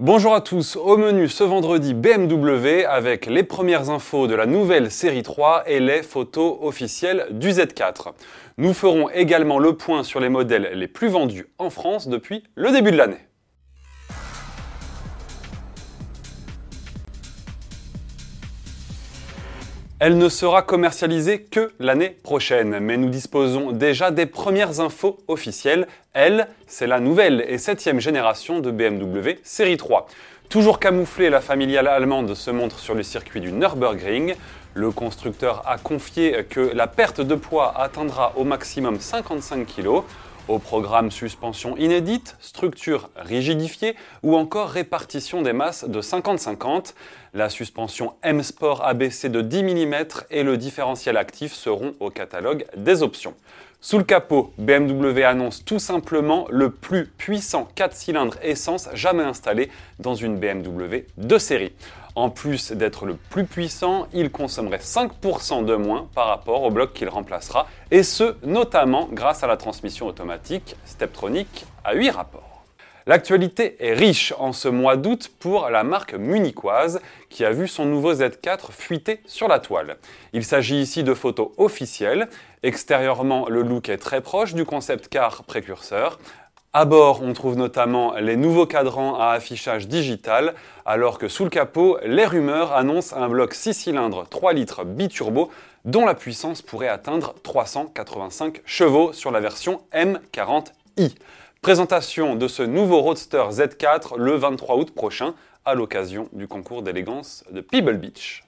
Bonjour à tous, au menu ce vendredi BMW avec les premières infos de la nouvelle série 3 et les photos officielles du Z4. Nous ferons également le point sur les modèles les plus vendus en France depuis le début de l'année. Elle ne sera commercialisée que l'année prochaine, mais nous disposons déjà des premières infos officielles. Elle, c'est la nouvelle et septième génération de BMW Série 3. Toujours camouflée, la familiale allemande se montre sur le circuit du Nürburgring. Le constructeur a confié que la perte de poids atteindra au maximum 55 kg. Au programme suspension inédite, structure rigidifiée ou encore répartition des masses de 50-50. La suspension M-Sport ABC de 10 mm et le différentiel actif seront au catalogue des options. Sous le capot, BMW annonce tout simplement le plus puissant 4 cylindres essence jamais installé dans une BMW de série. En plus d'être le plus puissant, il consommerait 5% de moins par rapport au bloc qu'il remplacera, et ce notamment grâce à la transmission automatique Steptronic à 8 rapports. L'actualité est riche en ce mois d'août pour la marque munichoise qui a vu son nouveau Z4 fuiter sur la toile. Il s'agit ici de photos officielles. Extérieurement, le look est très proche du concept car précurseur, à bord, on trouve notamment les nouveaux cadrans à affichage digital, alors que sous le capot, les rumeurs annoncent un bloc 6 cylindres 3 litres biturbo dont la puissance pourrait atteindre 385 chevaux sur la version M40i. Présentation de ce nouveau Roadster Z4 le 23 août prochain à l'occasion du concours d'élégance de Pebble Beach.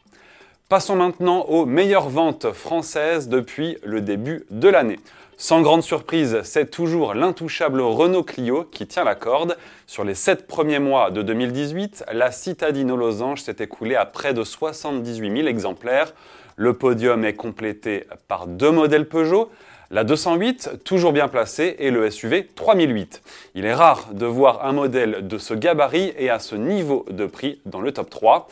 Passons maintenant aux meilleures ventes françaises depuis le début de l'année. Sans grande surprise, c'est toujours l'intouchable Renault Clio qui tient la corde. Sur les 7 premiers mois de 2018, la citadine aux losanges s'est écoulée à près de 78 000 exemplaires. Le podium est complété par deux modèles Peugeot, la 208, toujours bien placée, et le SUV 3008. Il est rare de voir un modèle de ce gabarit et à ce niveau de prix dans le top 3.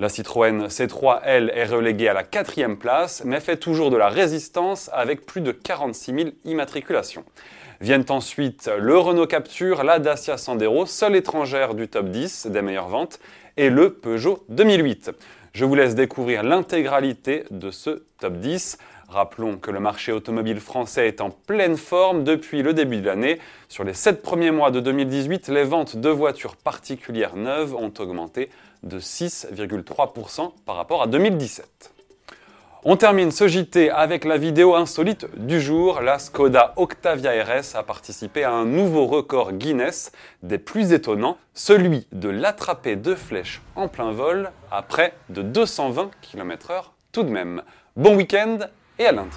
La Citroën C3, elle, est reléguée à la quatrième place, mais fait toujours de la résistance avec plus de 46 000 immatriculations. Viennent ensuite le Renault Capture, la Dacia Sandero, seule étrangère du top 10 des meilleures ventes, et le Peugeot 2008. Je vous laisse découvrir l'intégralité de ce top 10. Rappelons que le marché automobile français est en pleine forme depuis le début de l'année. Sur les 7 premiers mois de 2018, les ventes de voitures particulières neuves ont augmenté de 6,3% par rapport à 2017. On termine ce JT avec la vidéo insolite du jour. La Skoda Octavia RS a participé à un nouveau record Guinness des plus étonnants, celui de l'attraper de flèches en plein vol à près de 220 km/h tout de même. Bon week-end et à lundi.